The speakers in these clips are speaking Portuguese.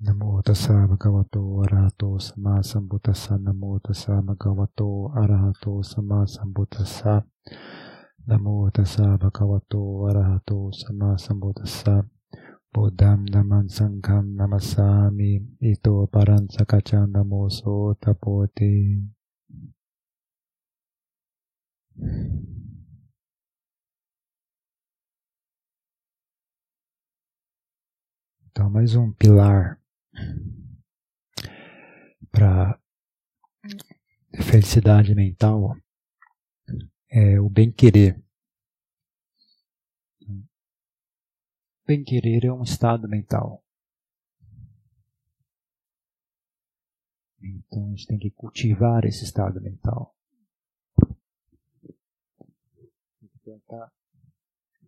Namo tassa bhagavato arahato sama sambuddhassa. Namo tassa bhagavato arahato sama sambuddhassa. Namo tassa bhagavato arahato sama sambuddhassa. Buddham naman sangham namasami ito paran sakachan namo so tapoti Então, mais um pilar para felicidade mental é o bem-querer. Bem-querer é um estado mental. Então a gente tem que cultivar esse estado mental. Tem que plantar,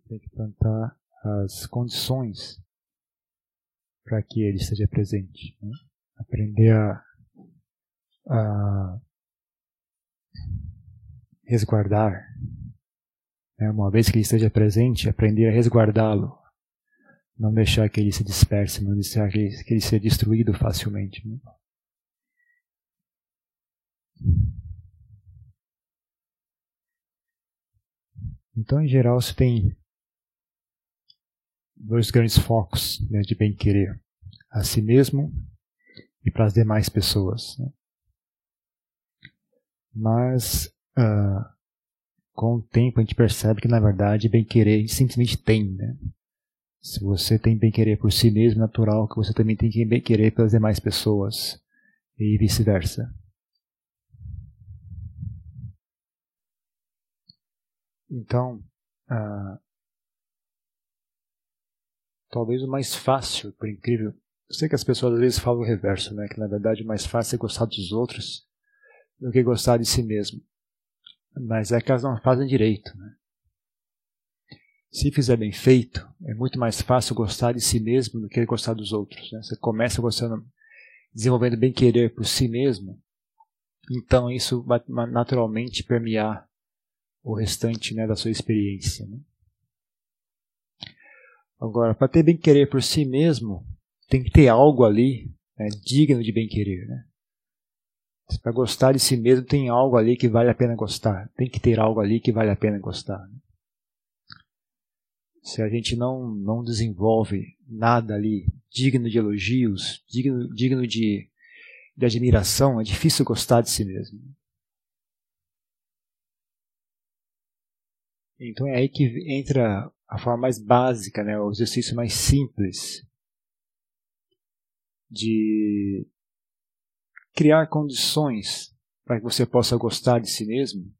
tem que plantar as condições para que ele esteja presente. Né? Aprender a, a resguardar. Né? Uma vez que ele esteja presente, aprender a resguardá-lo. Não deixar que ele se disperse, não deixar que ele, que ele seja destruído facilmente. Né? Então, em geral, você tem dois grandes focos né, de bem-querer: a si mesmo e para as demais pessoas. Né? Mas, uh, com o tempo, a gente percebe que, na verdade, bem-querer simplesmente tem. Né? Se você tem bem-querer por si mesmo, é natural que você também tenha bem-querer pelas demais pessoas e vice-versa. Então, uh, talvez o mais fácil, por incrível. Eu sei que as pessoas às vezes falam o reverso, né? Que na verdade o mais fácil é gostar dos outros do que gostar de si mesmo. Mas é que elas não fazem direito, né? Se fizer bem feito, é muito mais fácil gostar de si mesmo do que gostar dos outros. Né? Você começa gostando, desenvolvendo bem querer por si mesmo, então isso vai naturalmente permear o restante né, da sua experiência. Né? Agora, para ter bem-querer por si mesmo, tem que ter algo ali né, digno de bem-querer. Né? Para gostar de si mesmo, tem algo ali que vale a pena gostar. Tem que ter algo ali que vale a pena gostar. Né? Se a gente não, não desenvolve nada ali digno de elogios, digno, digno de, de admiração, é difícil gostar de si mesmo. Então é aí que entra a forma mais básica, né, o exercício mais simples de criar condições para que você possa gostar de si mesmo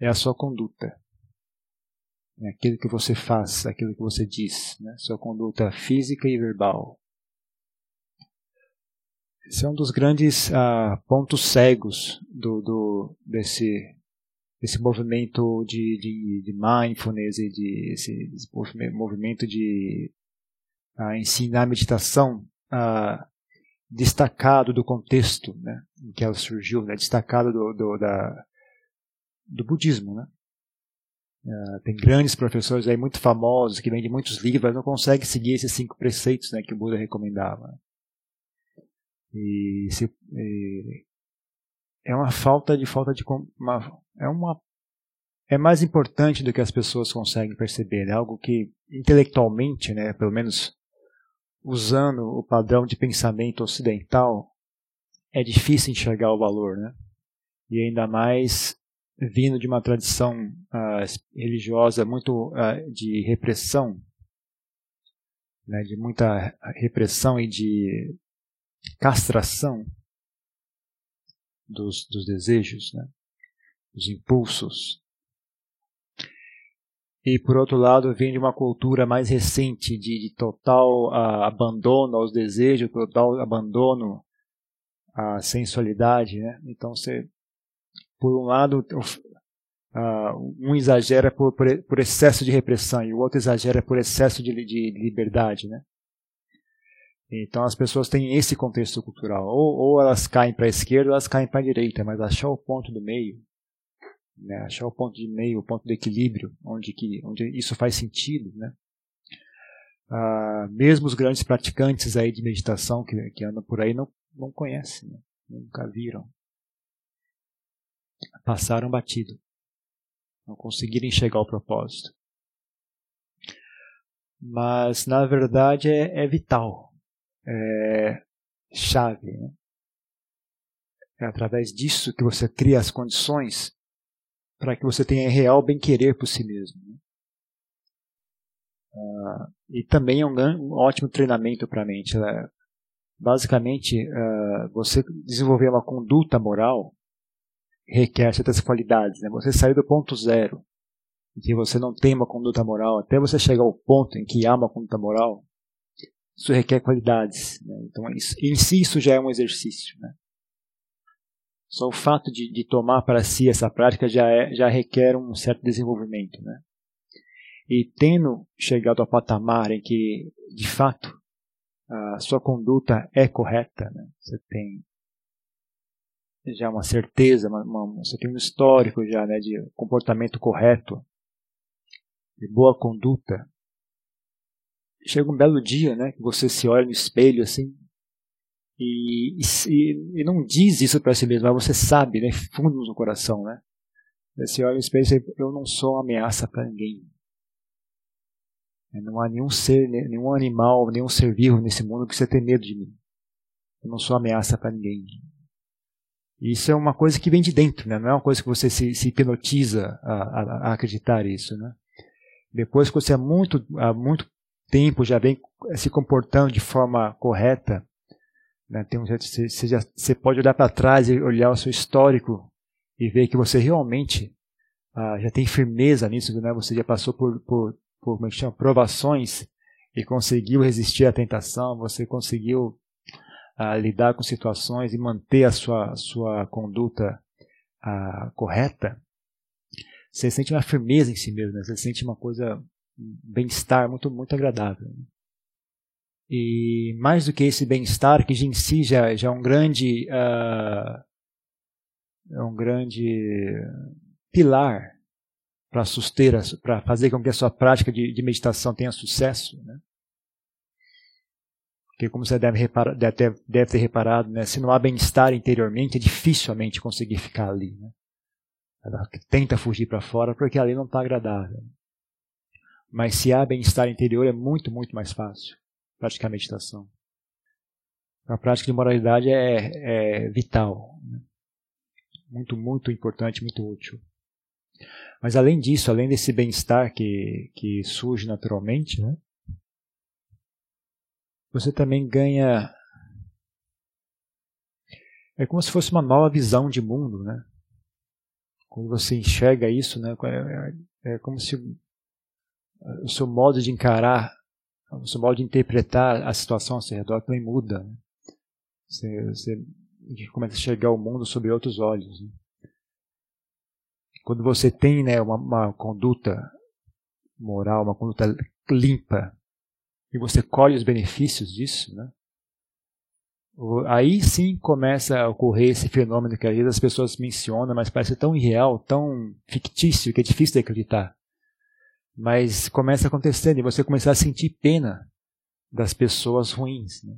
é a sua conduta. É aquilo que você faz, aquilo que você diz, né? sua conduta física e verbal. Esse é um dos grandes ah, pontos cegos do, do, desse esse movimento de, de, de mindfulness e de esse, esse movimento de ensinar meditação uh, destacado do contexto né, em que ela surgiu, né, destacado do, do, da, do budismo. Né? Uh, tem grandes professores aí muito famosos que vendem muitos livros, mas não conseguem seguir esses cinco preceitos né, que o Buda recomendava. E, se, e é uma falta de falta de uma, é uma é mais importante do que as pessoas conseguem perceber, é algo que intelectualmente, né, pelo menos usando o padrão de pensamento ocidental, é difícil enxergar o valor, né? E ainda mais vindo de uma tradição uh, religiosa muito uh, de repressão, né, de muita repressão e de castração dos, dos desejos, né? Dos impulsos. E por outro lado, vem de uma cultura mais recente de, de total uh, abandono aos desejos, total abandono à sensualidade. Né? Então, você, por um lado, uh, um exagera por, por, por, excesso de repressão e o outro exagera por excesso de, de liberdade. Né? Então as pessoas têm esse contexto cultural. Ou, ou elas caem para a esquerda ou elas caem para a direita, mas achar o ponto do meio, né, achar o ponto de meio, o ponto do equilíbrio, onde, que, onde isso faz sentido, né, ah, mesmo os grandes praticantes aí de meditação que, que andam por aí não, não conhecem, né? nunca viram. Passaram batido. Não conseguiram enxergar o propósito. Mas, na verdade, é, é vital. É chave. Né? É através disso que você cria as condições para que você tenha real bem-querer por si mesmo. Né? Uh, e também é um, um ótimo treinamento para a mente. Né? Basicamente, uh, você desenvolver uma conduta moral requer certas qualidades. Né? Você sair do ponto zero, em que você não tem uma conduta moral, até você chegar ao ponto em que há uma conduta moral, isso requer qualidades. Né? Então, isso, em si, isso já é um exercício. Né? Só o fato de, de tomar para si essa prática já, é, já requer um certo desenvolvimento. Né? E tendo chegado ao patamar em que, de fato, a sua conduta é correta, né? você tem já uma certeza, uma, uma, você tem um histórico já né, de comportamento correto, de boa conduta. Chega um belo dia, né, que você se olha no espelho assim e, e, e não diz isso para si mesmo, mas você sabe, né, fundo no coração, né? Você olha espelho e diz, eu não sou uma ameaça para ninguém. Não há nenhum ser, nenhum animal, nenhum ser vivo nesse mundo que você tenha medo de mim. Eu não sou ameaça para ninguém. Isso é uma coisa que vem de dentro, né? não é uma coisa que você se, se hipnotiza a, a, a, acreditar isso. Né? Depois que você há muito, há muito tempo já vem se comportando de forma correta, né? Tem um, você, você, já, você pode olhar para trás e olhar o seu histórico e ver que você realmente ah, já tem firmeza nisso, né? você já passou por, por por como é que chama, provações e conseguiu resistir à tentação, você conseguiu uh, lidar com situações e manter a sua, sua conduta uh, correta, você sente uma firmeza em si mesmo, né? você sente uma coisa, um bem-estar muito, muito agradável. E mais do que esse bem-estar, que em si já, já é um grande, uh, é um grande pilar para suster, para fazer com que a sua prática de, de meditação tenha sucesso. Né? Porque, como você deve, reparar, deve, deve ter reparado, né, se não há bem-estar interiormente, é difícil a mente conseguir ficar ali. Né? Ela tenta fugir para fora porque ali não está agradável. Mas se há bem-estar interior, é muito, muito mais fácil praticar a meditação. A prática de moralidade é, é vital. Né? Muito, muito importante, muito útil. Mas além disso, além desse bem-estar que, que surge naturalmente, né, você também ganha. É como se fosse uma nova visão de mundo, né? Quando você enxerga isso, né, é, é como se o seu modo de encarar, o seu modo de interpretar a situação ao seu redor também muda. Né? Você, você começa a enxergar o mundo sob outros olhos. Né? quando você tem né, uma, uma conduta moral, uma conduta limpa, e você colhe os benefícios disso, né? aí sim começa a ocorrer esse fenômeno que às vezes as pessoas mencionam, mas parece tão irreal, tão fictício, que é difícil de acreditar. Mas começa acontecendo e você começa a sentir pena das pessoas ruins, né?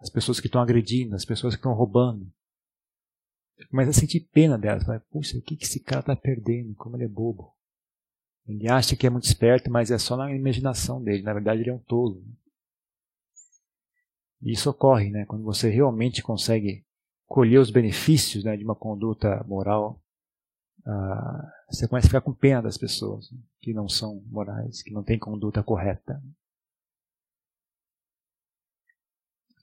as pessoas que estão agredindo, as pessoas que estão roubando, começa a sentir pena delas. Fala, Puxa, o que, que esse cara está perdendo? Como ele é bobo. Ele acha que é muito esperto, mas é só na imaginação dele. Na verdade, ele é um tolo. E isso ocorre, né? Quando você realmente consegue colher os benefícios né, de uma conduta moral, uh, você começa a ficar com pena das pessoas que não são morais, que não têm conduta correta.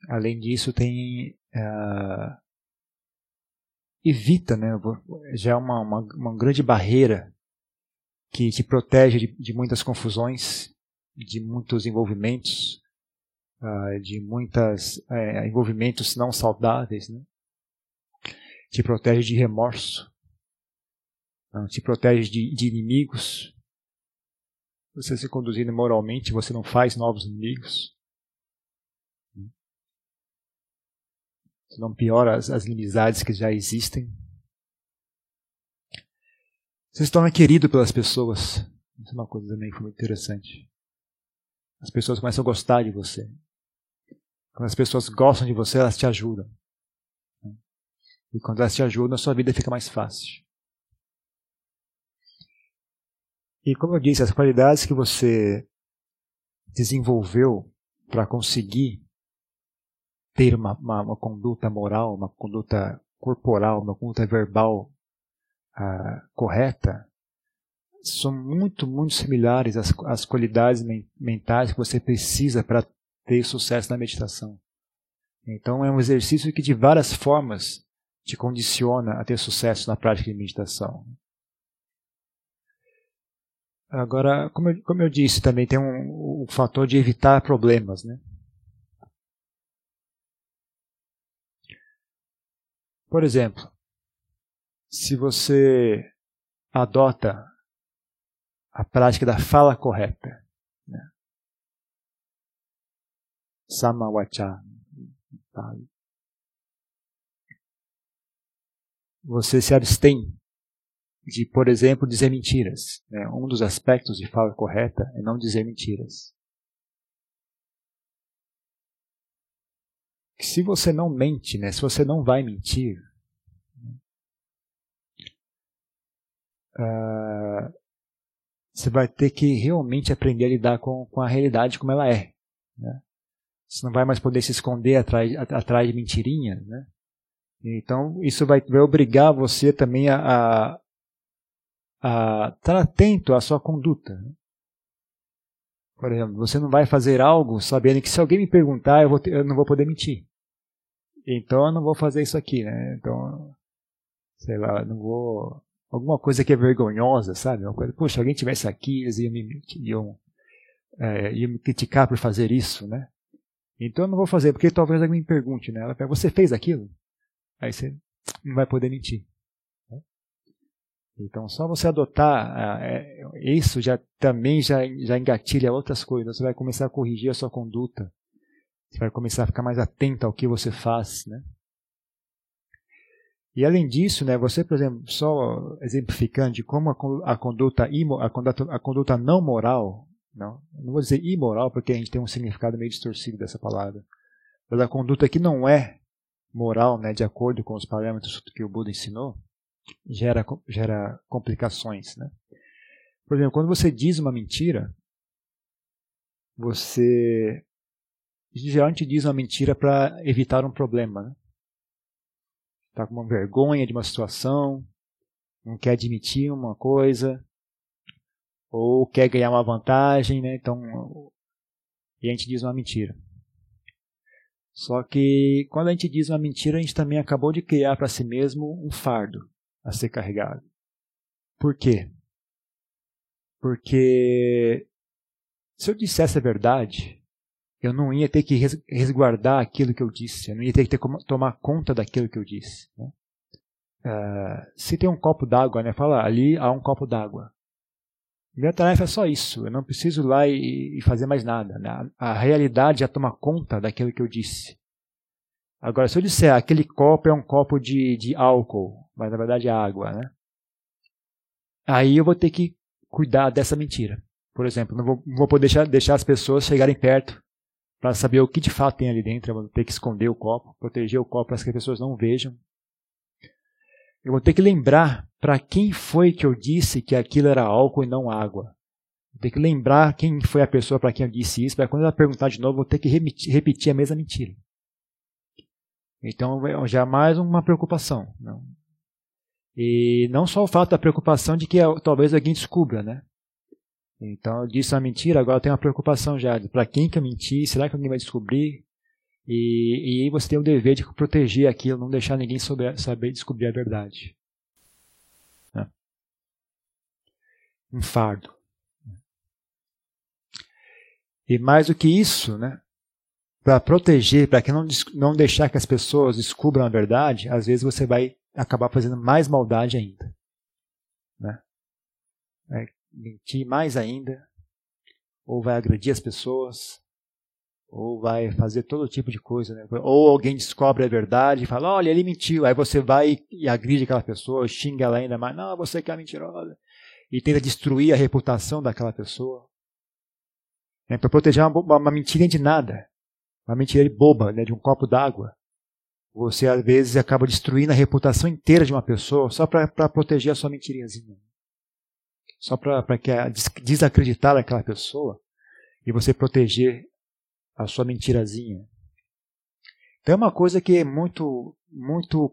Além disso, tem uh, evita, né, já é uma, uma, uma grande barreira que, que protege de, de, muitas confusões, de muitos envolvimentos, uh, de muitos é, envolvimentos não saudáveis, né? te protege de remorso, uh, te protege de, de inimigos. Você se conduzindo moralmente, você não faz novos inimigos. não piora as, as inimizades que já existem. Você se torna querido pelas pessoas. Isso é uma coisa também que foi muito interessante. As pessoas começam a gostar de você. Quando as pessoas gostam de você, elas te ajudam. E quando elas te ajudam, a sua vida fica mais fácil. E como eu disse, as qualidades que você desenvolveu para conseguir ter uma, uma, uma, conduta moral, uma conduta corporal, uma conduta verbal uh, correta, são muito, muito similares às, às qualidades mentais que você precisa para ter sucesso na meditação. Então é um exercício que de várias formas te condiciona a ter sucesso na prática de meditação. Agora, como eu, como eu disse, também tem um, um fator de evitar problemas, né? Por exemplo, se você adota a prática da fala correta, né? Samawacha, você se abstém de, por exemplo, dizer mentiras. Né? Um dos aspectos de fala correta é não dizer mentiras. Se você não mente, né? se você não vai mentir, uh, você vai ter que realmente aprender a lidar com, com a realidade como ela é. Né? Você não vai mais poder se esconder atrás, atrás de mentirinhas. Né? Então, isso vai, vai obrigar você também a, a, a estar atento à sua conduta. Por exemplo, você não vai fazer algo sabendo que se alguém me perguntar, eu, vou eu não vou poder mentir. Então eu não vou fazer isso aqui, né? Então, sei lá, não vou. Alguma coisa que é vergonhosa, sabe? Uma coisa, poxa, alguém tivesse aqui, eles iam me, iam, é, iam me criticar por fazer isso, né? Então eu não vou fazer, porque talvez alguém me pergunte, né? Ela você fez aquilo? Aí você não vai poder mentir. Então, só você adotar é, isso já também já, já engatilha outras coisas. Você vai começar a corrigir a sua conduta. Você vai começar a ficar mais atento ao que você faz, né? E além disso, né, você, por exemplo, só exemplificando de como a, conduta a conduta, a conduta não moral, não, não vou dizer imoral porque a gente tem um significado meio distorcido dessa palavra, mas a conduta que não é moral, né, de acordo com os parâmetros que o Buda ensinou, gera, gera complicações. Né? Por exemplo, quando você diz uma mentira, você geralmente diz uma mentira para evitar um problema. Né? Está com uma vergonha de uma situação, não quer admitir uma coisa, ou quer ganhar uma vantagem, né? então e a gente diz uma mentira. Só que quando a gente diz uma mentira, a gente também acabou de criar para si mesmo um fardo a ser carregado. Por quê? Porque se eu dissesse a verdade, eu não ia ter que resguardar aquilo que eu disse, eu não ia ter que ter como tomar conta daquilo que eu disse. Né? Uh, se tem um copo d'água, né, fala ali há um copo d'água. Minha tarefa é só isso, eu não preciso ir lá e, e fazer mais nada. Né? A realidade já toma conta daquilo que eu disse. Agora, se eu disser aquele copo é um copo de, de álcool, mas na verdade é água, né? Aí eu vou ter que cuidar dessa mentira. Por exemplo, não vou, não vou poder deixar, deixar as pessoas chegarem perto para saber o que de fato tem ali dentro. Eu vou ter que esconder o copo, proteger o copo para que as pessoas não vejam. Eu vou ter que lembrar para quem foi que eu disse que aquilo era álcool e não água. Vou ter que lembrar quem foi a pessoa para quem eu disse isso, para quando ela perguntar de novo, vou ter que repetir a mesma mentira. Então já é mais uma preocupação. Não? E não só o fato da preocupação de que talvez alguém descubra, né? Então eu disse uma mentira, agora tenho uma preocupação já. Para quem que eu menti? Será que alguém vai descobrir? E, e você tem o dever de proteger aquilo, não deixar ninguém souber, saber descobrir a verdade. Né? Um fardo. E mais do que isso, né? Para proteger, para que não, não deixar que as pessoas descubram a verdade, às vezes você vai acabar fazendo mais maldade ainda. Né? Vai mentir mais ainda, ou vai agredir as pessoas, ou vai fazer todo tipo de coisa. Né? Ou alguém descobre a verdade e fala: olha, ele mentiu. Aí você vai e agride aquela pessoa, xinga ela ainda mais: não, você que é mentirosa. E tenta destruir a reputação daquela pessoa. É para proteger uma, uma, mentirinha de nada, uma mentira boba, né, de um copo d'água. Você às vezes acaba destruindo a reputação inteira de uma pessoa só para proteger a sua mentirinhazinha. Só para desacreditar aquela pessoa e você proteger a sua mentirazinha. Então é uma coisa que é muito, muito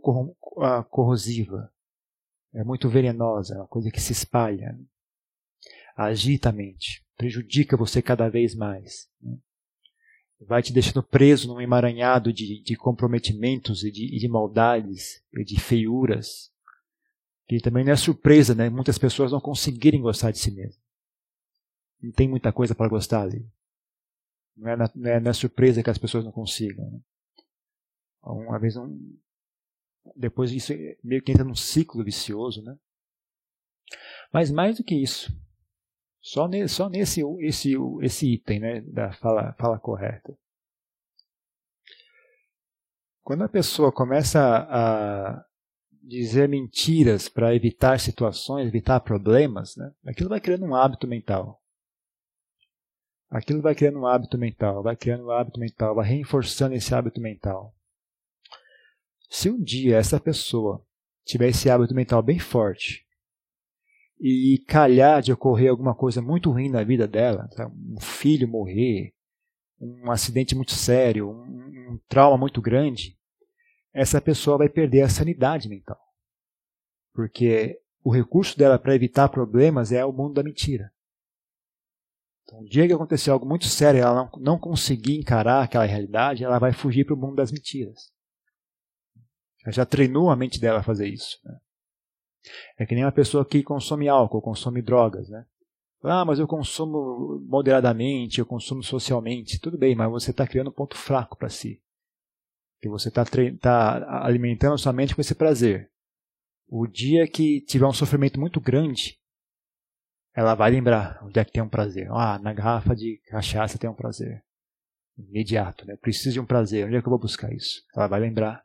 ah, corrosiva, é muito venenosa, é uma coisa que se espalha, agita a mente, prejudica você cada vez mais. Né? Vai te deixando preso num emaranhado de, de comprometimentos e de, e de maldades e de feiuras. Que também não é surpresa, né? Muitas pessoas não conseguirem gostar de si mesmas. Não tem muita coisa para gostar ali. Não é, não, é, não é, surpresa que as pessoas não consigam. Né? Uma vez, um, depois isso meio que entra num ciclo vicioso, né? Mas mais do que isso, só, ne, só nesse esse, esse item né, da fala, fala correta. Quando a pessoa começa a dizer mentiras para evitar situações, evitar problemas, né, aquilo vai criando um hábito mental aquilo vai criando um hábito mental, vai criando um hábito mental, vai reforçando esse hábito mental. Se um dia essa pessoa tiver esse hábito mental bem forte e calhar de ocorrer alguma coisa muito ruim na vida dela, um filho morrer, um acidente muito sério, um, um trauma muito grande, essa pessoa vai perder a sanidade mental. Porque o recurso dela para evitar problemas é o mundo da mentira. Então, o dia que acontecer algo muito sério ela não, não conseguir encarar aquela realidade, ela vai fugir para o mundo das mentiras. Ela já treinou a mente dela a fazer isso. Né? É que nem uma pessoa que consome álcool, consome drogas. Né? Ah, mas eu consumo moderadamente, eu consumo socialmente. Tudo bem, mas você está criando um ponto fraco para si. Que você está tá alimentando sua mente com esse prazer. O dia que tiver um sofrimento muito grande, ela vai lembrar onde é que tem um prazer. Ah, na garrafa de cachaça tem um prazer. Imediato, né? Preciso de um prazer. Onde é que eu vou buscar isso? Ela vai lembrar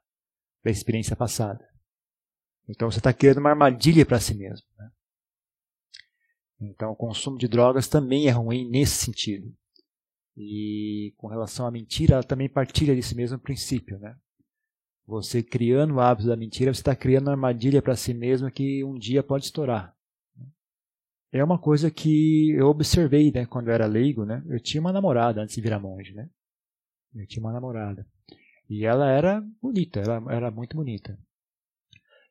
da experiência passada. Então você está criando uma armadilha para si mesmo. Né? Então o consumo de drogas também é ruim nesse sentido. E com relação à mentira, ela também partilha desse mesmo princípio. Né? Você criando o hábito da mentira, você está criando uma armadilha para si mesmo que um dia pode estourar é uma coisa que eu observei, né, quando eu era leigo, né? Eu tinha uma namorada antes de virar monge, né? Eu tinha uma namorada. E ela era bonita, ela era muito bonita.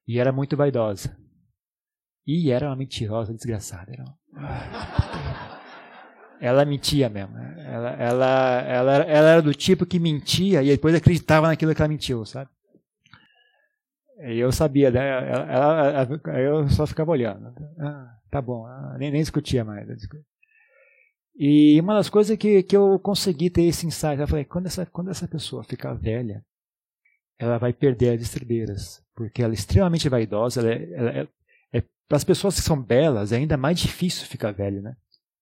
E era muito vaidosa. E era uma mentirosa desgraçada. Ela mentia mesmo. Ela, ela, ela, ela era do tipo que mentia e depois acreditava naquilo que ela mentiu, sabe? Eu sabia, né? Ela, ela, ela, eu só ficava olhando. Ah, tá bom, ah, nem, nem discutia mais. E uma das coisas que, que eu consegui ter esse insight, eu falei, quando essa, quando essa pessoa ficar velha, ela vai perder as estribeiras, porque ela é extremamente vaidosa, ela é, ela é, é para as pessoas que são belas, é ainda mais difícil ficar velho, né?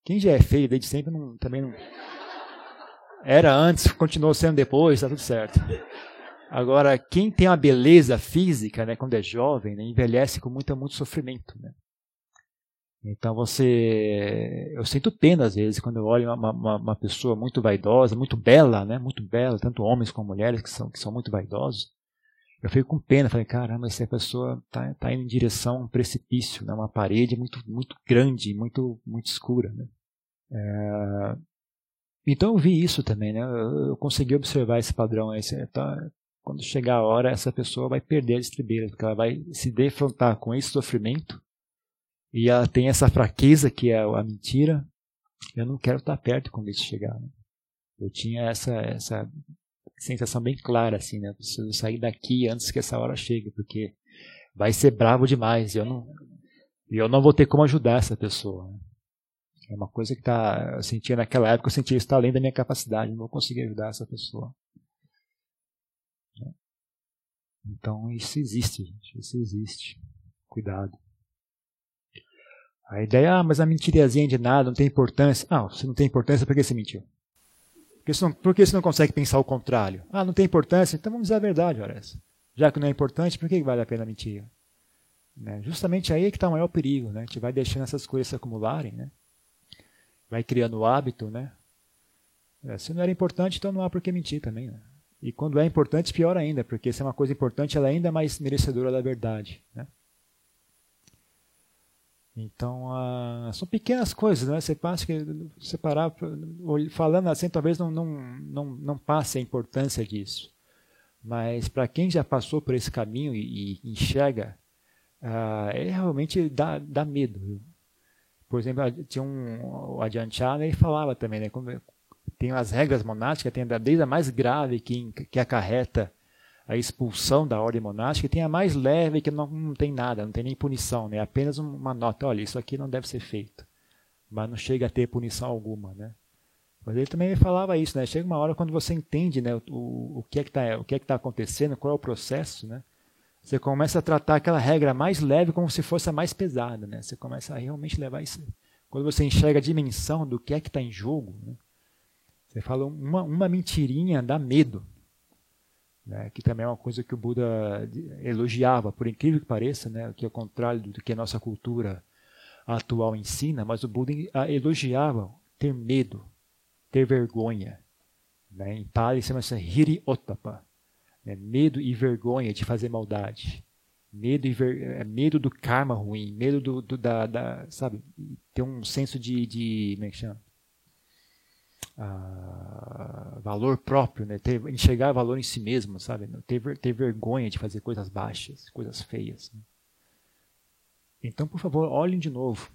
Quem já é feio desde sempre não, também não... Era antes, continuou sendo depois, tá tudo certo. Agora, quem tem uma beleza física, né, quando é jovem, né, envelhece com muito, muito sofrimento. Né? Então você, eu sinto pena às vezes quando eu olho uma, uma, uma, pessoa muito vaidosa, muito bela, né, muito bela, tanto homens como mulheres que são, que são muito vaidosos. Eu fico com pena, falei, caramba, essa pessoa está tá indo em direção a um precipício, né, uma parede muito, muito grande, muito, muito escura. Né? É... Então eu vi isso também, né? Eu consegui observar esse padrão. Esse, tá, quando chegar a hora, essa pessoa vai perder a estribeira, porque ela vai se defrontar com esse sofrimento e ela tem essa fraqueza que é a mentira. Eu não quero estar perto quando isso chegar. Né? Eu tinha essa, essa sensação bem clara, assim, né? Eu preciso sair daqui antes que essa hora chegue, porque vai ser bravo demais e eu não, eu não vou ter como ajudar essa pessoa. Né? É uma coisa que tá, eu sentia naquela época, eu sentia isso está além da minha capacidade, não vou conseguir ajudar essa pessoa. Então isso existe, gente. Isso existe. Cuidado. A ideia, ah, mas a mentiriazinha de nada, não tem importância. Ah, se não tem importância, por que você mentiu? Por que você não, por que você não consegue pensar o contrário? Ah, não tem importância, então vamos dizer a verdade, Horácio. Já que não é importante, por que vale a pena mentir? Né? Justamente aí é que está o maior perigo, né? A gente vai deixando essas coisas se acumularem, né? Vai criando o hábito, né? É, se não era importante, então não há por que mentir também. Né? E quando é importante, pior ainda, porque se é uma coisa importante, ela é ainda mais merecedora da verdade. Né? Então, uh, são pequenas coisas, né? Você passa que separar, falando assim, talvez não, não, não, não passe a importância disso. Mas para quem já passou por esse caminho e, e enxerga, uh, é realmente dá, dá medo. Viu? Por exemplo, tinha um, o Adianchana, ele falava também, né? tem as regras monásticas, tem desde a mais grave que, que acarreta a expulsão da ordem monástica, tem a mais leve que não, não tem nada, não tem nem punição, né? apenas uma nota, olha, isso aqui não deve ser feito. Mas não chega a ter punição alguma. Né? Mas ele também falava isso, né? Chega uma hora quando você entende né, o, o que é que está é tá acontecendo, qual é o processo, né? Você começa a tratar aquela regra mais leve como se fosse a mais pesada, né? Você começa a realmente levar isso. Quando você enxerga a dimensão do que é que está em jogo, né? você fala uma, uma mentirinha dá medo, né? Que também é uma coisa que o Buda elogiava, por incrível que pareça, né? Que é o contrário do que a nossa cultura atual ensina, mas o Buda elogiava ter medo, ter vergonha. Né? Em Pali chama-se Hiri Ottapa. Né? Medo e vergonha de fazer maldade. Medo, e ver, é, medo do karma ruim, medo do, do da, da, sabe, ter um senso de, de como é que chama? Valor próprio, né? ter, enxergar valor em si mesmo, sabe? Ter, ter vergonha de fazer coisas baixas, coisas feias. Né? Então, por favor, olhem de novo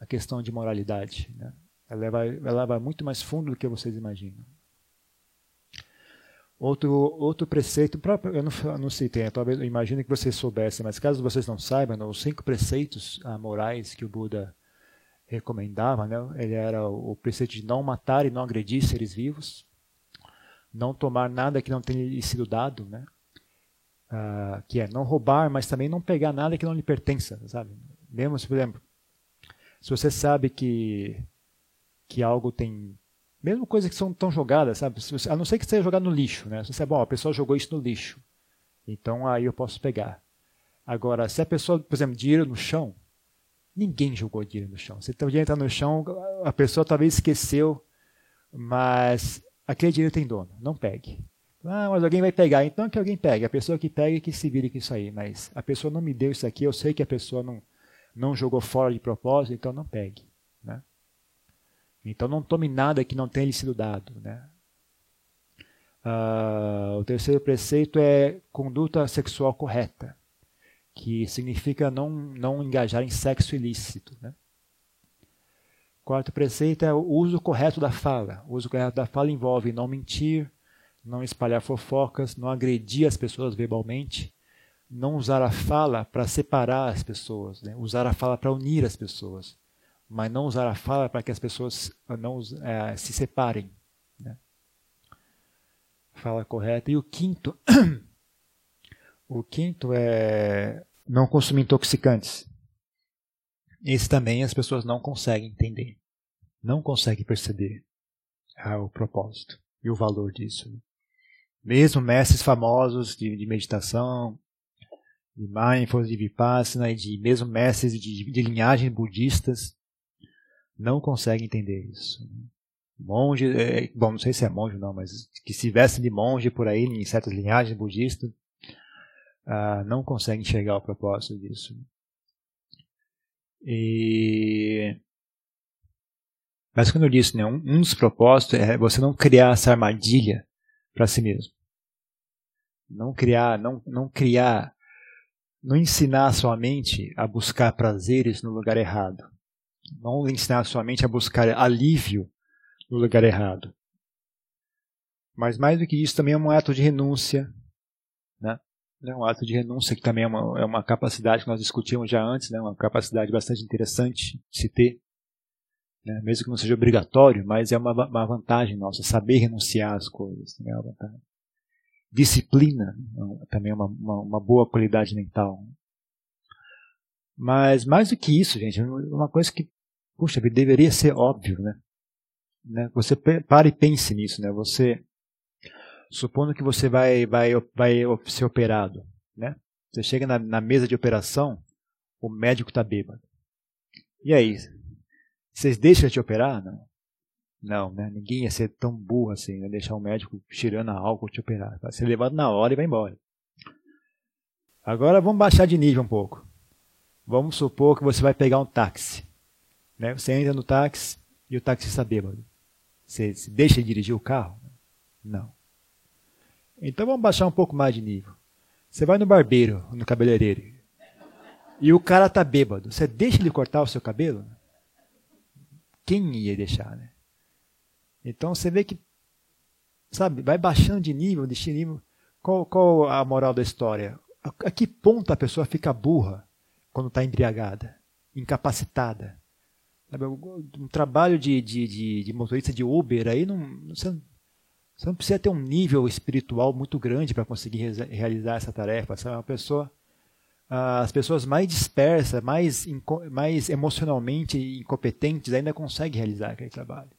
a questão de moralidade. Né? Ela, vai, ela vai muito mais fundo do que vocês imaginam. Outro, outro preceito, próprio, eu não, não citei, talvez eu imagino que vocês soubessem, mas caso vocês não saibam, os cinco preceitos ah, morais que o Buda recomendava, né, ele era o preceito de não matar e não agredir seres vivos, não tomar nada que não tenha sido dado, né, ah, que é não roubar, mas também não pegar nada que não lhe pertença, sabe? Mesmo, por exemplo, se você sabe que que algo tem mesmo coisas que são tão jogadas, sabe? A não ser que seja jogado no lixo, né? Você, bom, a pessoa jogou isso no lixo. Então aí eu posso pegar. Agora, se a pessoa, por exemplo, dinheiro no chão, ninguém jogou dinheiro no chão. Se o dinheiro está no chão, a pessoa talvez esqueceu, mas aquele dinheiro tem dono, não pegue. Ah, mas alguém vai pegar, então que alguém pegue. A pessoa que pega que se vire com isso aí. Mas a pessoa não me deu isso aqui, eu sei que a pessoa não, não jogou fora de propósito, então não pegue. Né? Então não tome nada que não tenha lhe sido dado. Né? Uh, o terceiro preceito é conduta sexual correta, que significa não, não engajar em sexo ilícito. Né? Quarto preceito é o uso correto da fala. O uso correto da fala envolve não mentir, não espalhar fofocas, não agredir as pessoas verbalmente, não usar a fala para separar as pessoas, né? usar a fala para unir as pessoas mas não usar a fala para que as pessoas não é, se separem. Né? Fala correta. E o quinto, o quinto é não consumir intoxicantes. Esse também as pessoas não conseguem entender, não conseguem perceber ah, o propósito e o valor disso. Né? Mesmo mestres famosos de, de meditação, de mindfulness, de vipassana, e de mesmo mestres de, de linhagens budistas, não consegue entender isso. Monge, é, bom, não sei se é monge ou não, mas que se veste de monge por aí em certas linhagens budistas, ah, não consegue enxergar o propósito disso. E... Mas como eu disse, né, um, um dos propósitos é você não criar essa armadilha para si mesmo. Não criar, não, não criar, não ensinar a sua mente a buscar prazeres no lugar errado não ensinar sua mente a buscar alívio no lugar errado. Mas mais do que isso, também é um ato de renúncia. Né? É um ato de renúncia que também é uma, é uma capacidade que nós discutimos já antes, né? uma capacidade bastante interessante de se ter. Né? Mesmo que não seja obrigatório, mas é uma, uma vantagem nossa, saber renunciar às coisas. Também é uma vantagem. Disciplina também é uma, uma, uma boa qualidade mental. Mas mais do que isso, gente, uma coisa que puxa, deveria ser óbvio, né? né? Você para e pense nisso, né? Você, supondo que você vai, vai, vai ser operado, né? Você chega na, na mesa de operação, o médico está bêbado. E aí? Vocês deixam de operar? Não. Não, né? Ninguém ia ser tão burro assim, né? Deixar o médico cheirando a álcool te operar. Vai ser levado na hora e vai embora. Agora vamos baixar de nível um pouco. Vamos supor que você vai pegar um táxi. Né? Você entra no táxi e o taxista bêbado. Você, você deixa de dirigir o carro? Não. Então vamos baixar um pouco mais de nível. Você vai no barbeiro, no cabeleireiro, e o cara tá bêbado. Você deixa ele cortar o seu cabelo? Quem ia deixar, né? Então você vê que, sabe, vai baixando de nível, de nível. Qual, qual a moral da história? A, a que ponto a pessoa fica burra quando está embriagada, incapacitada? Um trabalho de, de, de, de, motorista de Uber aí não, você não precisa ter um nível espiritual muito grande para conseguir realizar essa tarefa. Sabe? Uma pessoa as pessoas mais dispersas, mais, mais emocionalmente incompetentes ainda conseguem realizar aquele trabalho.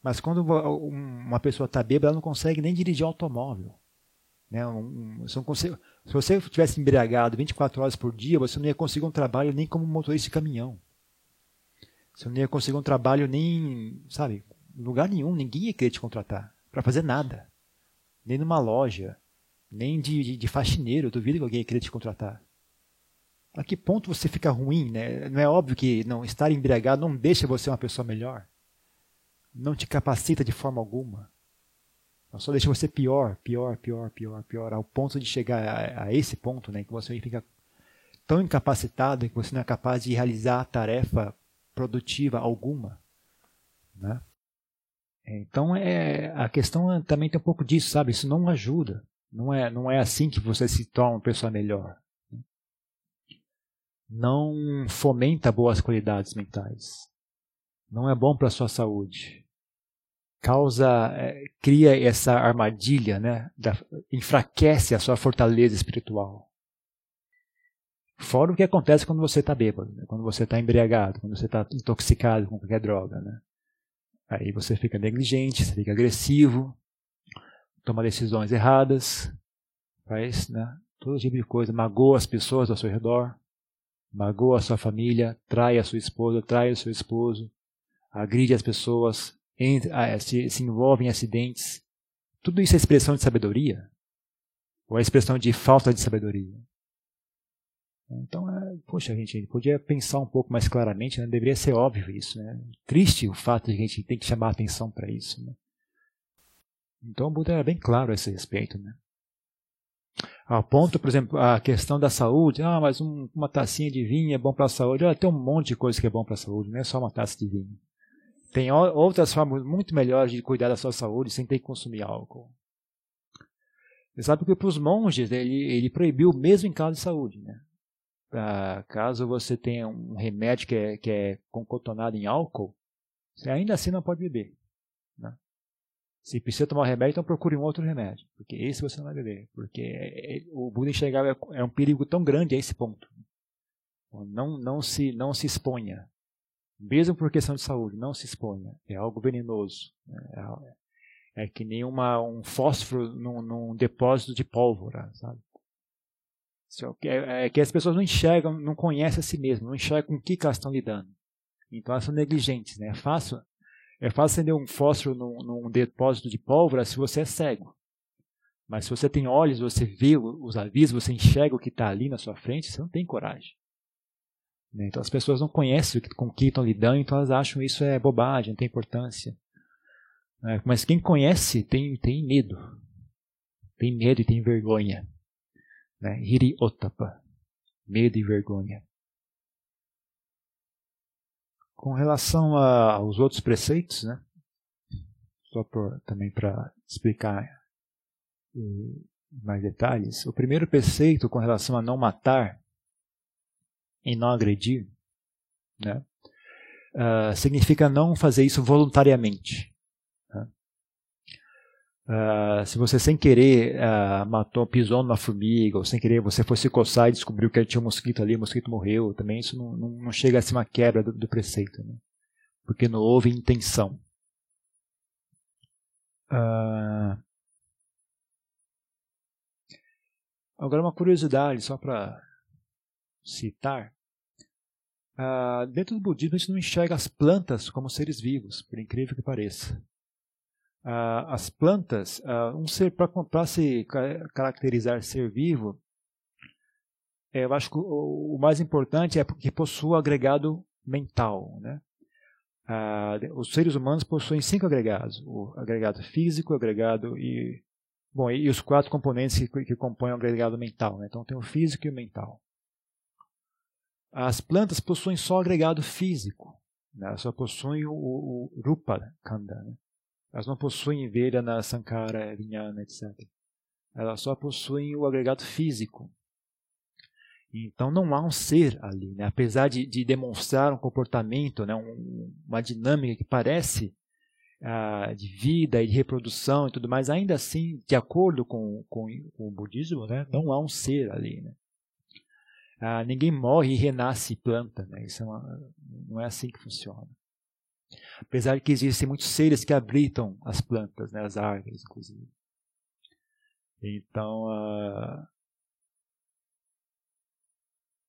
Mas quando uma pessoa está bêbada, ela não consegue nem dirigir um automóvel. Né? Um, um, se você tivesse embriagado 24 horas por dia, você não ia conseguir um trabalho nem como motorista de caminhão. Você não ia conseguir um trabalho nem, sabe, lugar nenhum, ninguém ia querer te contratar para fazer nada. Nem numa loja, nem de, de, de faxineiro, eu duvido que alguém ia querer te contratar. A que ponto você fica ruim, né? Não é óbvio que não estar embriagado não deixa você uma pessoa melhor não te capacita de forma alguma. Só deixa você pior, pior, pior, pior, pior, ao ponto de chegar a, a esse ponto, né, que você fica tão incapacitado que você não é capaz de realizar tarefa produtiva alguma, né? Então é a questão também tem um pouco disso, sabe? Isso não ajuda. Não é não é assim que você se torna uma pessoa melhor. Não fomenta boas qualidades mentais não é bom para a sua saúde. Causa, é, cria essa armadilha, né? Da, enfraquece a sua fortaleza espiritual. Fora o que acontece quando você está bêbado, né? quando você está embriagado, quando você está intoxicado com qualquer droga. Né? Aí você fica negligente, você fica agressivo, toma decisões erradas, faz né, todo tipo de coisa, magoa as pessoas ao seu redor, magoa a sua família, trai a sua esposa, trai o seu esposo, agride as pessoas, entra, se, se envolve em acidentes. Tudo isso é expressão de sabedoria? Ou é expressão de falta de sabedoria? Então, é, poxa, a gente podia pensar um pouco mais claramente, né? deveria ser óbvio isso. Né? Triste o fato de a gente tem que chamar atenção para isso. Né? Então, o Buda era bem claro a esse respeito. Né? Ao ponto, por exemplo, a questão da saúde, ah, mas um, uma tacinha de vinho é bom para a saúde. Ah, tem um monte de coisa que é bom para a saúde, não é só uma taça de vinho. Tem outras formas muito melhores de cuidar da sua saúde sem ter que consumir álcool. Você sabe que para os monges ele, ele proibiu mesmo em caso de saúde. Né? Caso você tenha um remédio que é, que é concotonado em álcool, você ainda assim não pode beber. Né? Se precisa tomar um remédio, então procure um outro remédio. Porque esse você não vai beber. Porque é, é, o Buda enxergava é um perigo tão grande a esse ponto. Não, não, se, não se exponha mesmo por questão de saúde, não se exponha. É algo venenoso. É, é que nem uma, um fósforo num, num, depósito de pólvora, sabe? É, é, que as pessoas não enxergam, não conhecem a si mesmas, não enxergam com o que, que elas estão lidando. Então elas são negligentes. Né? É, fácil, é fácil acender um fósforo num, num depósito de pólvora se você é cego. Mas se você tem olhos, você vê os avisos, você enxerga o que está ali na sua frente, você não tem coragem. Né? Então as pessoas não conhecem com o que estão lidando, então elas acham isso é bobagem, não tem importância. Né? Mas quem conhece tem, tem medo. Tem medo e tem vergonha. Né? Hiri otapa. Medo e vergonha. Com relação a, aos outros preceitos, né? só por, também para explicar eh, mais detalhes. O primeiro preceito com relação a não matar em não agredir, né? Uh, significa não fazer isso voluntariamente. Uh, se você sem querer uh, matou, pisou numa formiga, ou sem querer você foi se coçar e descobriu que tinha um mosquito ali, o mosquito morreu, também isso não, não, não chega a ser uma quebra do, do preceito, né? porque não houve intenção. agora uma curiosidade, só para citar. Uh, dentro do budismo, a gente não enxerga as plantas como seres vivos, por incrível que pareça. Uh, as plantas, uh, um ser para se caracterizar ser vivo, é, eu acho que o, o, mais importante é que possua agregado mental. Né? os seres humanos possuem cinco agregados: o agregado físico, o agregado e bom e, os quatro componentes que, que compõem o agregado mental. Né? Então tem o físico e o mental. As plantas possuem só agregado físico, né? só possuem o, o, o Rupa Kanda. Né? Elas não possuem Vedana, Sankara, Vijnana, etc. Elas só possuem o agregado físico. Então não há um ser ali, né? apesar de, de, demonstrar um comportamento, né? Um, uma dinâmica que parece ah, de vida e de reprodução e tudo mais, ainda assim, de acordo com, com, com o budismo, né? não há um ser ali. Né? Ah, ninguém morre e renasce planta, né? Isso é uma, não é assim que funciona. Apesar de que existem muitos seres que habitam as plantas, né? as árvores, inclusive. Então, uh,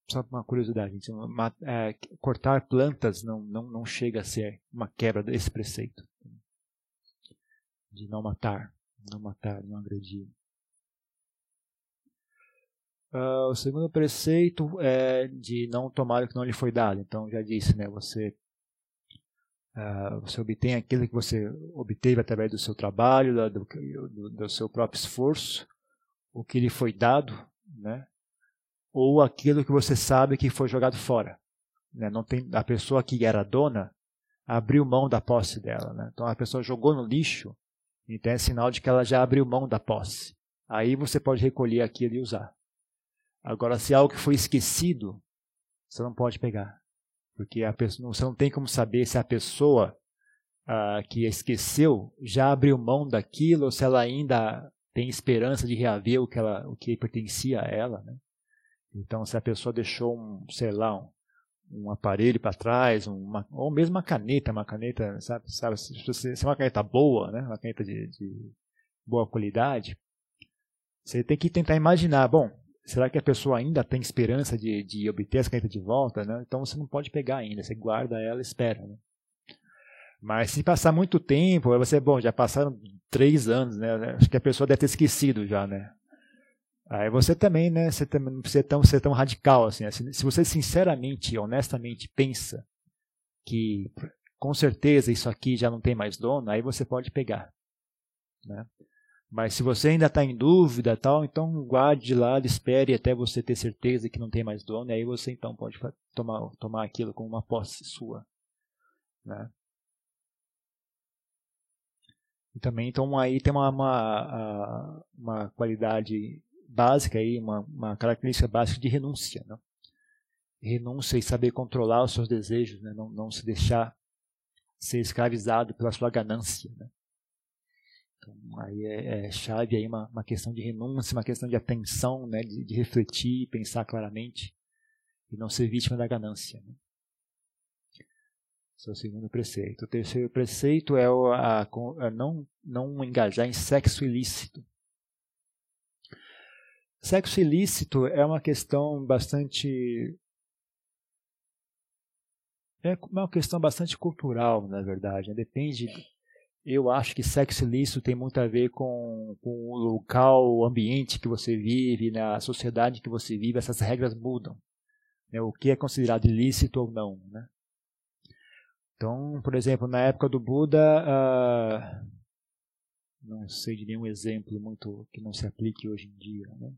só uma curiosidade, gente, uma, é, cortar plantas não, não, não chega a ser uma quebra desse preceito de não matar, não matar, não agredir. Uh, o segundo preceito é de não tomar o que não lhe foi dado. Então, já disse, né, você, uh, você obtém aquilo que você obteve através do seu trabalho, do, do, do, seu próprio esforço, o que lhe foi dado, né, ou aquilo que você sabe que foi jogado fora. Né, não tem, a pessoa que era dona abriu mão da posse dela. Né, então, a pessoa jogou no lixo, então é sinal de que ela já abriu mão da posse. Aí você pode recolher aquilo e usar. Agora, se é algo que foi esquecido, você não pode pegar. Porque a pessoa, você não tem como saber se a pessoa ah, que esqueceu já abriu mão daquilo ou se ela ainda tem esperança de reaver o que, ela, o que pertencia a ela. Né? Então, se a pessoa deixou um, sei lá, um, um aparelho para trás, uma, ou mesmo uma caneta, uma caneta, sabe, sabe se, se é uma caneta boa, né, uma caneta de, de boa qualidade, você tem que tentar imaginar, bom, será que a pessoa ainda tem esperança de, de obter essa caneta de volta? Né? Então você não pode pegar ainda, você guarda ela e espera. Né? Mas se passar muito tempo, você, bom, já passaram três anos, né? Acho que a pessoa deve ter esquecido já, né? Aí você também, né? Você também não precisa ser tão radical assim. Né? Se você sinceramente, honestamente pensa que com certeza isso aqui já não tem mais dono, aí você pode pegar, né? Mas se você ainda está em dúvida, tal, então guarde de lado, espere até você ter certeza que não tem mais dono, e aí você então pode tomar, tomar aquilo como uma posse sua. Né? E também, então, aí tem uma, uma, uma qualidade básica, aí, uma, uma característica básica de renúncia. Né? Renúncia e saber controlar os seus desejos, né? não, não se deixar ser escravizado pela sua ganância. Né? Então, aí é, é chave aí uma, uma, questão de renúncia, uma questão de atenção, né, de, de, refletir, pensar claramente e não ser vítima da ganância. Né? Esse é o segundo preceito. O terceiro preceito é o, a, a não, não engajar em sexo ilícito. Sexo ilícito é uma questão bastante é uma questão bastante cultural, na verdade. Né? Depende eu acho que sexo ilícito tem muito a ver com, com o local, o ambiente que você vive, na sociedade que você vive, essas regras mudam. Né? O que é considerado ilícito ou não. Né? Então, por exemplo, na época do Buda, uh, não sei de nenhum exemplo muito que não se aplique hoje em dia. Né?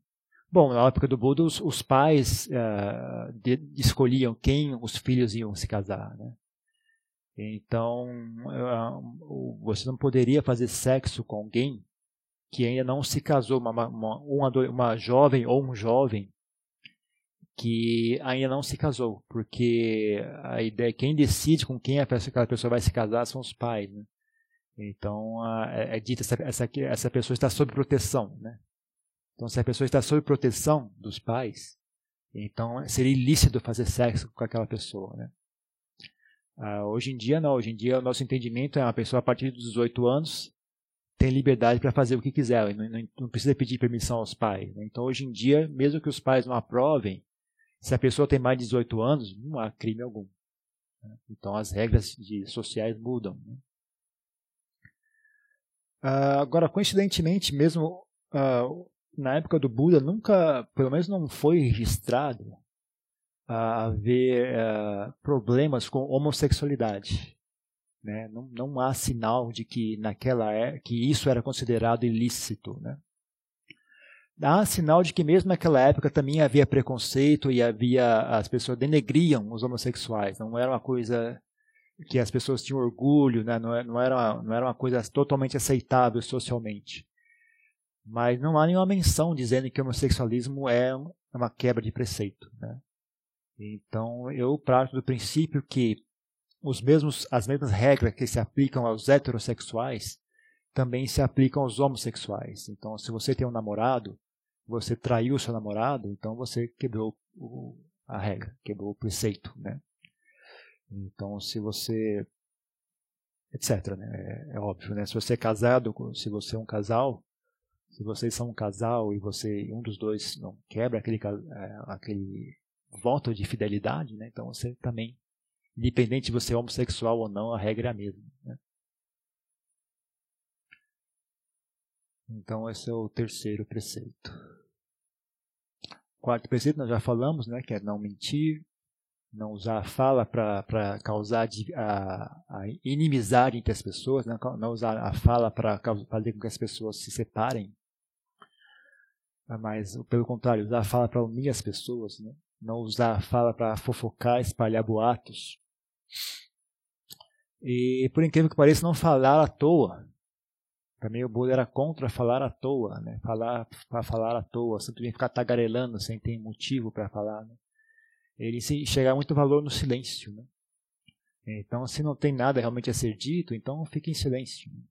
Bom, na época do Buda, os, os pais uh, de, escolhiam quem os filhos iam se casar. Né? Então, você não poderia fazer sexo com alguém que ainda não se casou, uma, uma, uma, uma jovem ou um jovem que ainda não se casou, porque a ideia, quem decide com quem a pessoa, aquela pessoa vai se casar são os pais, né? Então é, é dito essa, essa essa pessoa está sob proteção, né? Então se a pessoa está sob proteção dos pais, então seria ilícito fazer sexo com aquela pessoa, né? Uh, hoje em dia, não. Hoje em dia, o nosso entendimento é uma pessoa a partir dos 18 anos tem liberdade para fazer o que quiser, não, não, não, precisa pedir permissão aos pais. Né? Então, hoje em dia, mesmo que os pais não aprovem, Se a pessoa tem mais de 18 anos, não há crime algum. Né? Então as regras de, sociais mudam. Né? Uh, agora, coincidentemente, mesmo uh, na época do Buda, nunca, pelo menos não foi registrado uh, haver uh, problemas com homossexualidade. Né? Não, não há sinal de que naquela é, que isso era considerado ilícito. Né? Há sinal de que mesmo naquela época também havia preconceito e havia as pessoas denegriam os homossexuais. Não era uma coisa que as pessoas tinham orgulho, né? não, não, era uma, não era uma coisa totalmente aceitável socialmente. Mas não há nenhuma menção dizendo que o homossexualismo é uma quebra de preceito. Né? Então eu parto do princípio que os mesmos, as mesmas regras que se aplicam aos heterossexuais também se aplicam aos homossexuais. Então, se você tem um namorado, você traiu seu namorado, então você quebrou o, a regra, quebrou o preceito, né? Então, se você etc, né? É, é, óbvio, né? Se você é casado, se você é um casal, se vocês são um casal e você um dos dois não quebra aquele é, aquele voto de fidelidade, né? Então você também Independente de você é homossexual ou não, a regra é a mesma. Né? Então, esse é o terceiro preceito. Quarto preceito, nós já falamos, né, que é não mentir, não usar a fala para causar a, a, inimizade entre as pessoas, né? não usar a fala para fazer com que as pessoas se separem, mas pelo contrário, usar a fala para unir as pessoas, né? Não usar a fala para fofocar, espalhar boatos, e por incrível que pareça, não falar à toa. Também o Buda era contra falar à toa, né? Falar para falar à toa, simplesmente ficar tagarelando sem ter motivo para falar. Né? Ele enxergar muito valor no silêncio, né? Então, se não tem nada realmente a ser dito, então fique em silêncio. Né?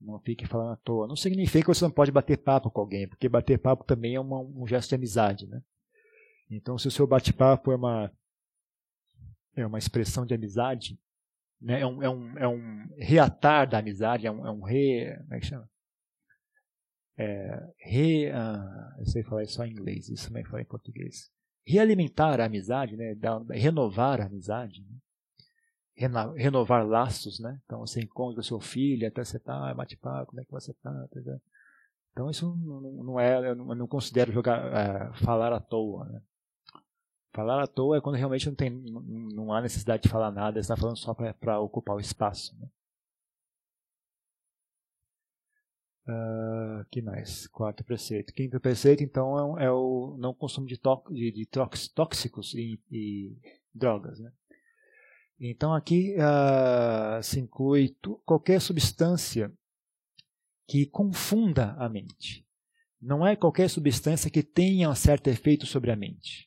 Não fique falando à toa. Não significa que você não pode bater papo com alguém, porque bater papo também é uma, um gesto de amizade, né? Então, se o seu bate-papo é uma é uma expressão de amizade, né? é, um, é, um, é um reatar da amizade, é um, é um re. Como é que chama? É, re, uh, eu sei falar só em inglês, isso também fala em português. Realimentar a amizade, né? Da, renovar a amizade. Né? Reno, renovar laços, né? Então você encontra o seu filho, até você tá, bate papo, como é que você tá? tá então isso não, não é, eu não considero jogar, uh, falar à toa, né? Falar à toa é quando realmente não, tem, não, não há necessidade de falar nada, está falando só para ocupar o espaço. Né? Uh, que mais? Quarto preceito. Quinto preceito, então, é, é o não consumo de, de, de tóxicos e, e, drogas. Né? Então, aqui uh, se inclui qualquer substância que confunda a mente. Não é qualquer substância que tenha um certo efeito sobre a mente.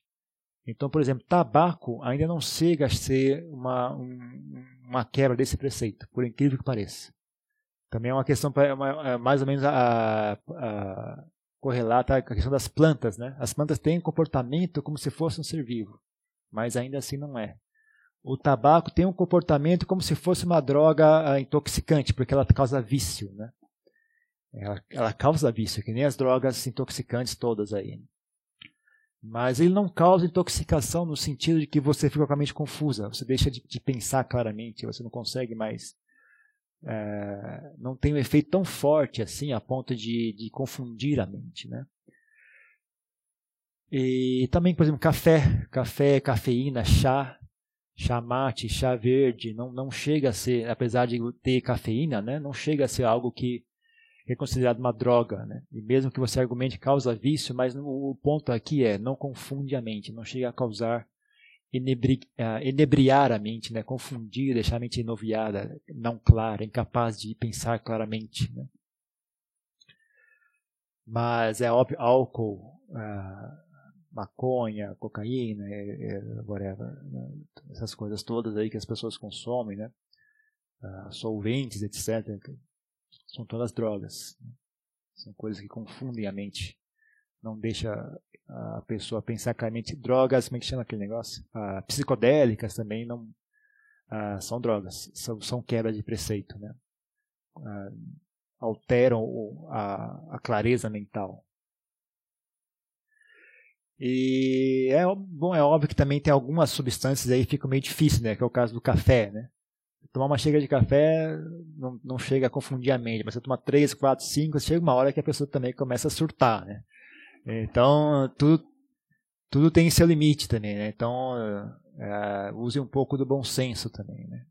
Então, por exemplo, tabaco ainda não chega a ser uma, um, uma quebra desse preceito, por incrível que pareça. Também é uma questão é mais ou menos a, a, correlata à questão das plantas. Né? As plantas têm comportamento como se fosse um ser vivo, mas ainda assim não é. O tabaco tem um comportamento como se fosse uma droga ah, intoxicante, porque ela causa vício. Né? Ela, ela causa vício, que nem as drogas intoxicantes todas aí. Mas ele não causa intoxicação no sentido de que você fica com a mente confusa, você deixa de, de pensar claramente, você não consegue mais. É, não tem um efeito tão forte assim a ponto de, de confundir a mente. Né? E também, por exemplo, café, café, cafeína, chá, chá mate, chá verde, não, não chega a ser, apesar de ter cafeína, né, não chega a ser algo que é considerado uma droga, né? E mesmo que você argumente causa vício, mas o ponto aqui é não confunde a mente, não chega a causar enebri, uh, enebriar a mente, né? Confundir, deixar a mente enoviada, não clara, incapaz de pensar claramente, né? Mas é óbvio, álcool, uh, maconha, cocaína, é, é, whatever, né? essas coisas todas aí que as pessoas consomem, né? Uh, solventes, etc são todas drogas. Né? São coisas que confundem a mente. Não deixa a pessoa pensar claramente. Drogas, como é que chama aquele negócio? Ah, psicodélicas também não ah, são drogas. São, são quebra de preceito. Né? Ah, alteram a, a clareza mental. E é bom, é óbvio que também tem algumas substâncias aí que ficam meio difíceis, né? Que é o caso do café, né? Tomar uma xícara de café não, não chega a confundir a mente, mas você toma três, quatro, cinco, chega uma hora que a pessoa também começa a surtar, né? Então, tudo, tudo tem seu limite também, né? Então, é, use um pouco do bom senso também, né?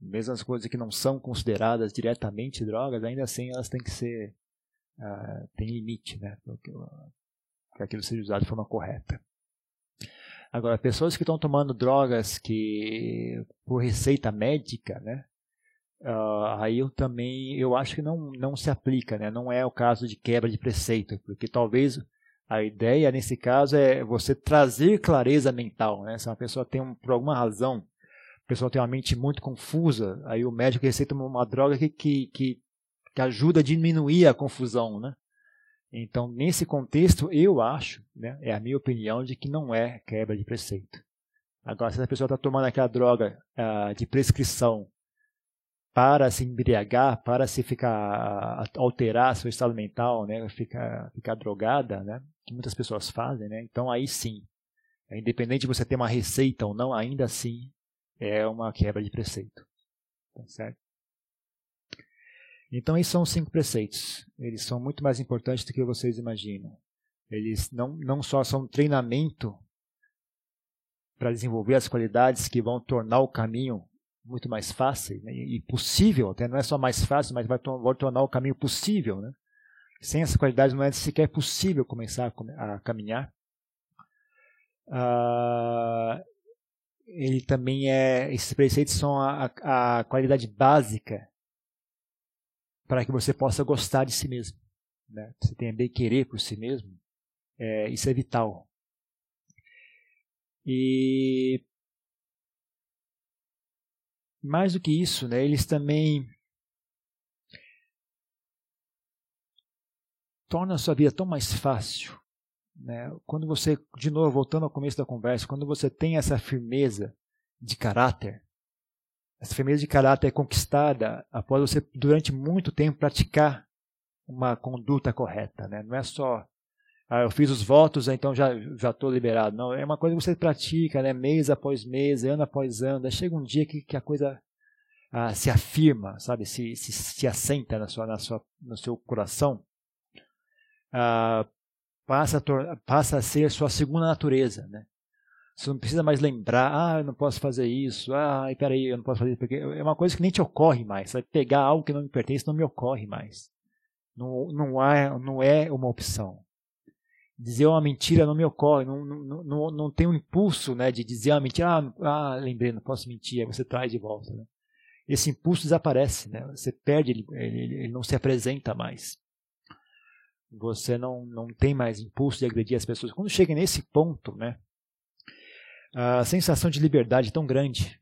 Mesmo as coisas que não são consideradas diretamente drogas, ainda assim elas têm que ser uh, tem limite, né? Para aquilo seja usado de forma correta. Agora, pessoas que estão tomando drogas que por receita médica, né? Uh, aí eu também eu acho que não, não se aplica, né? Não é o caso de quebra de preceito, porque talvez a ideia nesse caso é você trazer clareza mental, né? Se uma pessoa tem um, por alguma razão, a pessoa tem uma mente muito confusa, aí o médico receita uma droga que, que, que, que ajuda a diminuir a confusão, né? Então, nesse contexto, eu acho, né, é a minha opinião, de que não é quebra de preceito. Agora, se a pessoa está tomando aquela droga uh, de prescrição para se embriagar, para se ficar alterar seu estado mental, né, ficar, ficar drogada, né, que muitas pessoas fazem, né, então aí sim, é independente de você ter uma receita ou não, ainda assim é uma quebra de preceito, tá certo? Então esses são os cinco preceitos. Eles são muito mais importantes do que vocês imaginam. Eles não, não só são treinamento para desenvolver as qualidades que vão tornar o caminho muito mais fácil né? e possível, até não é só mais fácil, mas vai, vai tornar o caminho possível. Né? Sem essa qualidade não é sequer possível começar a, a caminhar. Ah, ele também é, esses preceitos são a, a, a qualidade básica para que você possa gostar de si mesmo. Né? Você tenha bem querer por si mesmo, é, isso é vital. E mais do que isso, né, eles também tornam a sua vida tão mais fácil. Né? Quando você, de novo, voltando ao começo da conversa, quando você tem essa firmeza de caráter, essa firmeza de caráter é conquistada após você, durante muito tempo, praticar uma conduta correta. Né? Não é só, ah, eu fiz os votos, então já estou liberado. Não, é uma coisa que você pratica, né? mês após mês, ano após ano. chega um dia que, que a coisa ah, se afirma, sabe, se, se, se assenta na sua, na sua, no seu coração. Ah, passa, a passa a ser sua segunda natureza, né? Você não precisa mais lembrar, ah, eu não posso fazer isso, ah, peraí, eu não posso fazer isso, porque é uma coisa que nem te ocorre mais. Vai pegar algo que não me pertence, não me ocorre mais. Não, não, há, não é uma opção. Dizer uma mentira não me ocorre, não, não, não, não tem um impulso né, de dizer uma mentira, ah, ah lembrei, não posso mentir, aí você traz de volta. Né? Esse impulso desaparece, né? você perde, ele, ele, ele não se apresenta mais. Você não, não tem mais impulso de agredir as pessoas. Quando chega nesse ponto, né, a sensação de liberdade tão grande.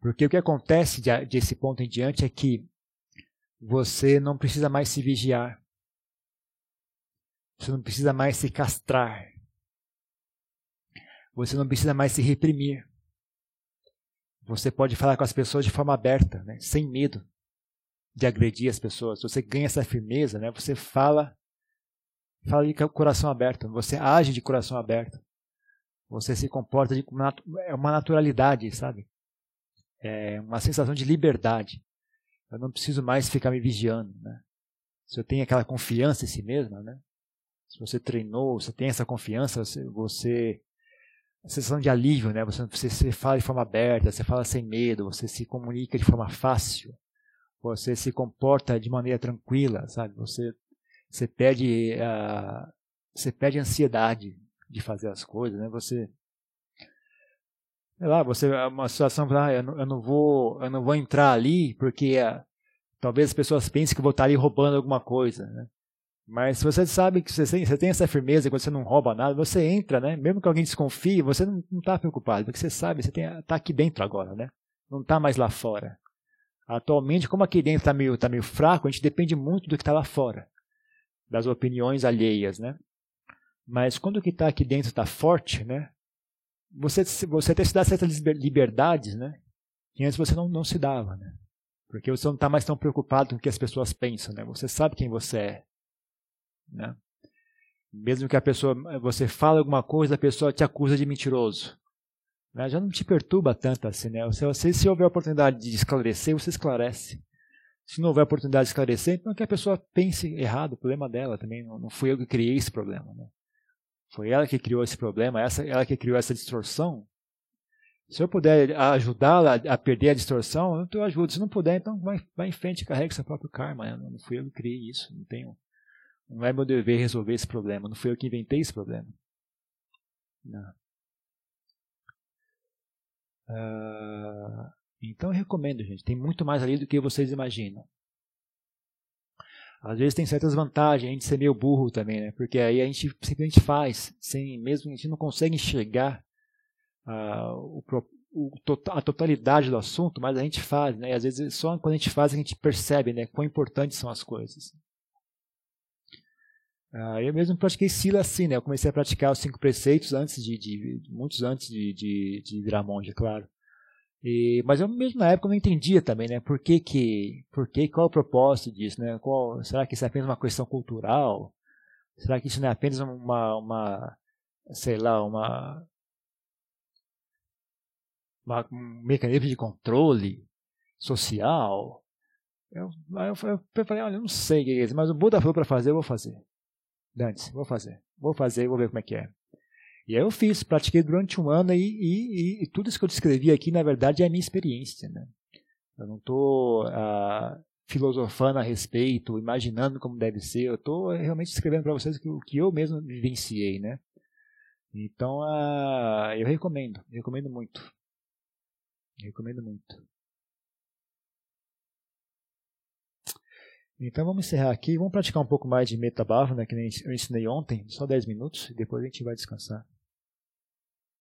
Porque o que acontece desse ponto em diante é que você não precisa mais se vigiar. Você não precisa mais se castrar. Você não precisa mais se reprimir. Você pode falar com as pessoas de forma aberta, né? sem medo de agredir as pessoas. Você ganha essa firmeza, né? você fala, fala de coração aberto, você age de coração aberto. Você se comporta de é uma naturalidade, sabe? É uma sensação de liberdade. Eu não preciso mais ficar me vigiando, né? Se eu tenho aquela confiança em si mesma, né? Se você treinou, você tem essa confiança, você, a sensação de alívio, né? Você, você, fala de forma aberta, você fala sem medo, você se comunica de forma fácil, você se comporta de maneira tranquila, sabe? Você você perde a você perde ansiedade, de fazer as coisas, né? Você sei lá, você é uma situação, ah, eu não, eu não vou, eu não vou entrar ali porque ah, talvez as pessoas pensem que eu vou estar ali roubando alguma coisa, né? Mas se você sabe que você tem, você tem essa firmeza, que você não rouba nada, você entra, né? Mesmo que alguém desconfie, você não está preocupado, porque você sabe, você está aqui dentro agora, né? Não está mais lá fora. Atualmente, como aqui dentro está meio, tá meio fraco, a gente depende muito do que está lá fora, das opiniões alheias, né? Mas quando o que está aqui dentro está forte, né? Você, você até se dá certas liberdades, né? Que antes você não, não se dava, né? Porque você não está mais tão preocupado com o que as pessoas pensam, né? Você sabe quem você é. Né? Mesmo que a pessoa, você fale alguma coisa, a pessoa te acusa de mentiroso. Né? Já não te perturba tanto assim. Né? Se, você, se houver oportunidade de esclarecer, você esclarece. Se não houver oportunidade de esclarecer, então que a pessoa pense errado, o problema dela também. Não, não fui eu que criei esse problema. Né? Foi ela que criou esse problema, essa, ela que criou essa distorção. Se eu puder ajudá-la a perder a distorção, eu ajudo. Se não puder, então vai, vai em frente, carregue seu próprio karma. Não fui eu que criei isso. Não tenho, não é meu dever resolver esse problema. Não fui eu que inventei esse problema. Não. Uh, então eu recomendo, gente. Tem muito mais ali do que vocês imaginam. Às vezes tem certas vantagens a gente ser meio burro também, né? Porque aí a gente simplesmente faz, sem mesmo a gente não consegue enxergar uh, o, o, a totalidade do assunto, mas a gente faz, né? E às vezes só quando a gente faz a gente percebe, né? Quão importantes são as coisas. Uh, eu mesmo pratiquei Sila assim, né? Eu comecei a praticar os cinco preceitos antes de, de muitos antes de, de, de virar monge, é claro. E, mas eu mesmo na época não entendia também, né? Por que que, por que, qual é o propósito disso, né? Qual, será que isso é apenas uma questão cultural? Será que isso não é apenas uma, uma sei lá, uma, uma um mecanismo de controle social? Eu, eu, eu falei, olha, eu não sei o que é isso, mas o Buda falou para fazer, eu vou fazer. Dantes, vou fazer. Vou fazer, vou ver como é que é. E aí eu fiz, pratiquei durante um ano e, e, e, tudo isso que eu descrevi aqui, na verdade, é a minha experiência. Né? Eu não estou ah, filosofando a respeito, imaginando como deve ser, eu estou realmente escrevendo para vocês o que eu mesmo vivenciei. Né? Então, ah, eu recomendo, recomendo muito. recomendo muito. Então vamos encerrar aqui, vamos praticar um pouco mais de metabava, né, que eu ensinei ontem, só 10 minutos, e depois a gente vai descansar.